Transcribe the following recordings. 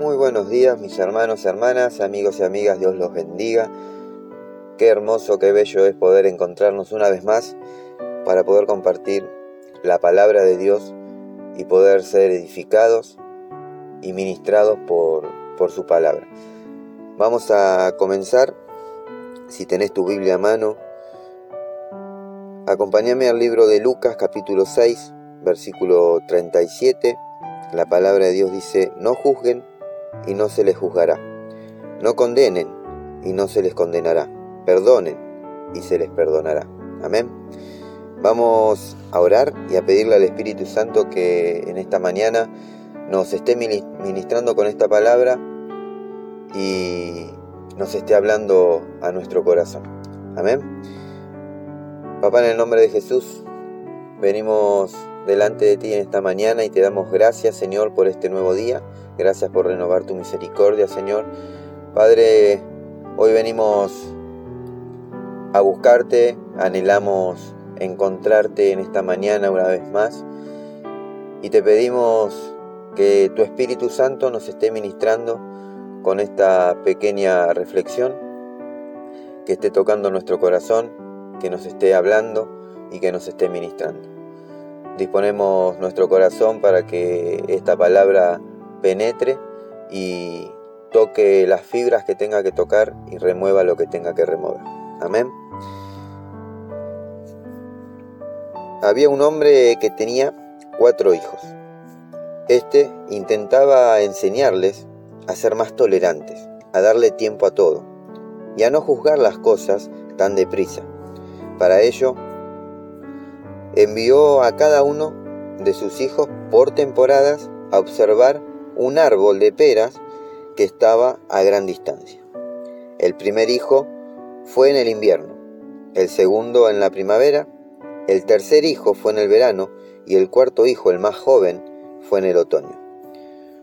Muy buenos días mis hermanos, hermanas, amigos y amigas, Dios los bendiga. Qué hermoso, qué bello es poder encontrarnos una vez más para poder compartir la palabra de Dios y poder ser edificados y ministrados por, por su palabra. Vamos a comenzar, si tenés tu Biblia a mano, acompáñame al libro de Lucas capítulo 6, versículo 37. La palabra de Dios dice, no juzguen y no se les juzgará. No condenen y no se les condenará. Perdonen y se les perdonará. Amén. Vamos a orar y a pedirle al Espíritu Santo que en esta mañana nos esté ministrando con esta palabra y nos esté hablando a nuestro corazón. Amén. Papá, en el nombre de Jesús, venimos delante de ti en esta mañana y te damos gracias, Señor, por este nuevo día. Gracias por renovar tu misericordia, Señor. Padre, hoy venimos a buscarte, anhelamos encontrarte en esta mañana una vez más y te pedimos que tu Espíritu Santo nos esté ministrando con esta pequeña reflexión, que esté tocando nuestro corazón, que nos esté hablando y que nos esté ministrando. Disponemos nuestro corazón para que esta palabra penetre y toque las fibras que tenga que tocar y remueva lo que tenga que remover. Amén. Había un hombre que tenía cuatro hijos. Este intentaba enseñarles a ser más tolerantes, a darle tiempo a todo y a no juzgar las cosas tan deprisa. Para ello, envió a cada uno de sus hijos por temporadas a observar un árbol de peras que estaba a gran distancia. El primer hijo fue en el invierno, el segundo en la primavera el tercer hijo fue en el verano y el cuarto hijo, el más joven, fue en el otoño.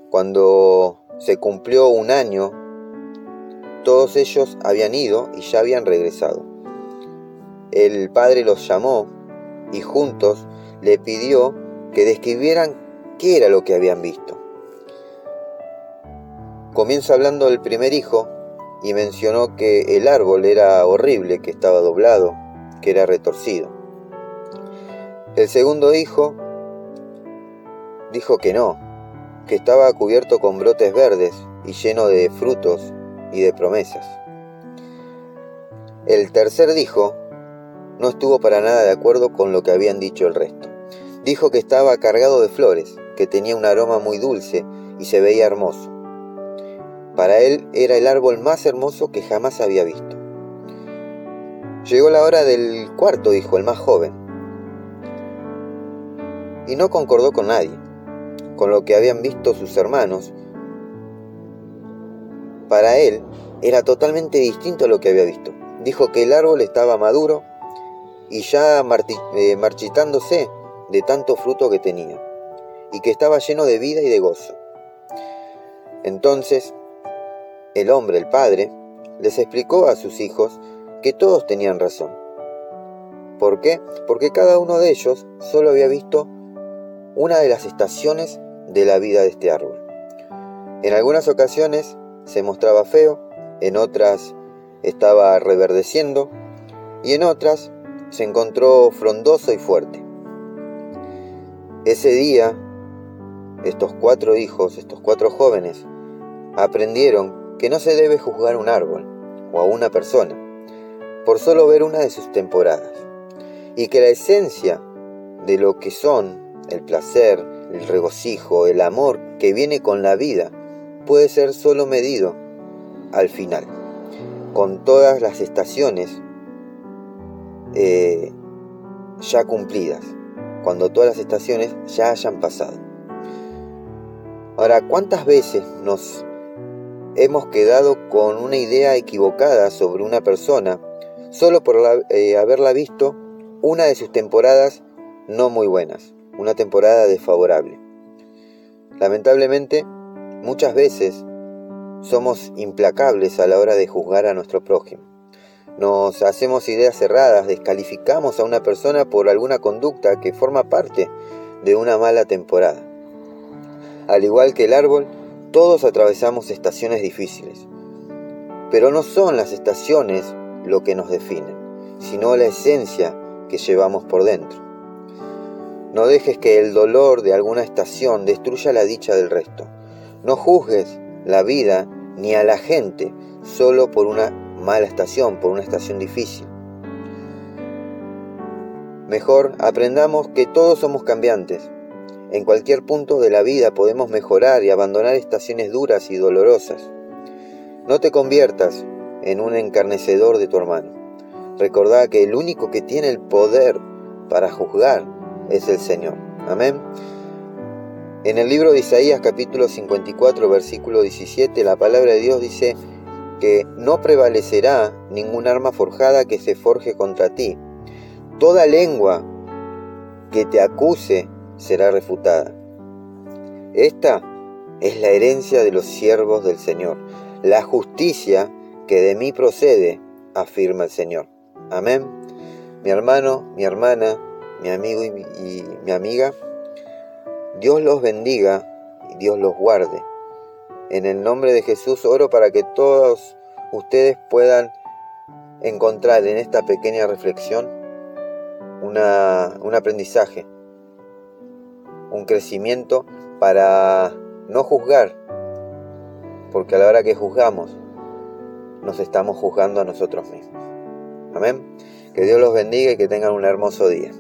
Cuando se cumplió un año, todos ellos habían ido y ya habían regresado. El padre los llamó y juntos le pidió que describieran qué era lo que habían visto. Comienza hablando del primer hijo y mencionó que el árbol era horrible, que estaba doblado, que era retorcido. El segundo hijo dijo que no, que estaba cubierto con brotes verdes y lleno de frutos y de promesas. El tercer dijo no estuvo para nada de acuerdo con lo que habían dicho el resto. Dijo que estaba cargado de flores, que tenía un aroma muy dulce y se veía hermoso. Para él era el árbol más hermoso que jamás había visto. Llegó la hora del cuarto, dijo el más joven y no concordó con nadie, con lo que habían visto sus hermanos. Para él era totalmente distinto a lo que había visto. Dijo que el árbol estaba maduro y ya eh, marchitándose de tanto fruto que tenía, y que estaba lleno de vida y de gozo. Entonces, el hombre, el padre, les explicó a sus hijos que todos tenían razón. ¿Por qué? Porque cada uno de ellos solo había visto una de las estaciones de la vida de este árbol. En algunas ocasiones se mostraba feo, en otras estaba reverdeciendo y en otras se encontró frondoso y fuerte. Ese día, estos cuatro hijos, estos cuatro jóvenes, aprendieron que no se debe juzgar un árbol o a una persona por solo ver una de sus temporadas y que la esencia de lo que son el placer, el regocijo, el amor que viene con la vida puede ser solo medido al final, con todas las estaciones eh, ya cumplidas, cuando todas las estaciones ya hayan pasado. Ahora, ¿cuántas veces nos hemos quedado con una idea equivocada sobre una persona solo por eh, haberla visto una de sus temporadas no muy buenas? una temporada desfavorable. Lamentablemente, muchas veces somos implacables a la hora de juzgar a nuestro prójimo. Nos hacemos ideas cerradas, descalificamos a una persona por alguna conducta que forma parte de una mala temporada. Al igual que el árbol, Todos atravesamos estaciones difíciles, pero no son las estaciones lo que nos definen, sino la esencia que llevamos por dentro. No dejes que el dolor de alguna estación destruya la dicha del resto. No juzgues la vida ni a la gente solo por una mala estación, por una estación difícil. Mejor aprendamos que todos somos cambiantes. En cualquier punto de la vida podemos mejorar y abandonar estaciones duras y dolorosas. No te conviertas en un encarnecedor de tu hermano. Recordá que el único que tiene el poder para juzgar es el Señor. Amén. En el libro de Isaías capítulo 54 versículo 17 la palabra de Dios dice que no prevalecerá ningún arma forjada que se forje contra ti. Toda lengua que te acuse será refutada. Esta es la herencia de los siervos del Señor, la justicia que de mí procede, afirma el Señor. Amén. Mi hermano, mi hermana, mi amigo y mi, amiga, Dios los bendiga y Dios los guarde. En el nombre de Jesús oro para que todos ustedes puedan encontrar en esta pequeña reflexión una, un aprendizaje, un crecimiento para no juzgar, porque a la hora que juzgamos, nos estamos juzgando a nosotros mismos. Amén. Que Dios los bendiga y que tengan un hermoso día.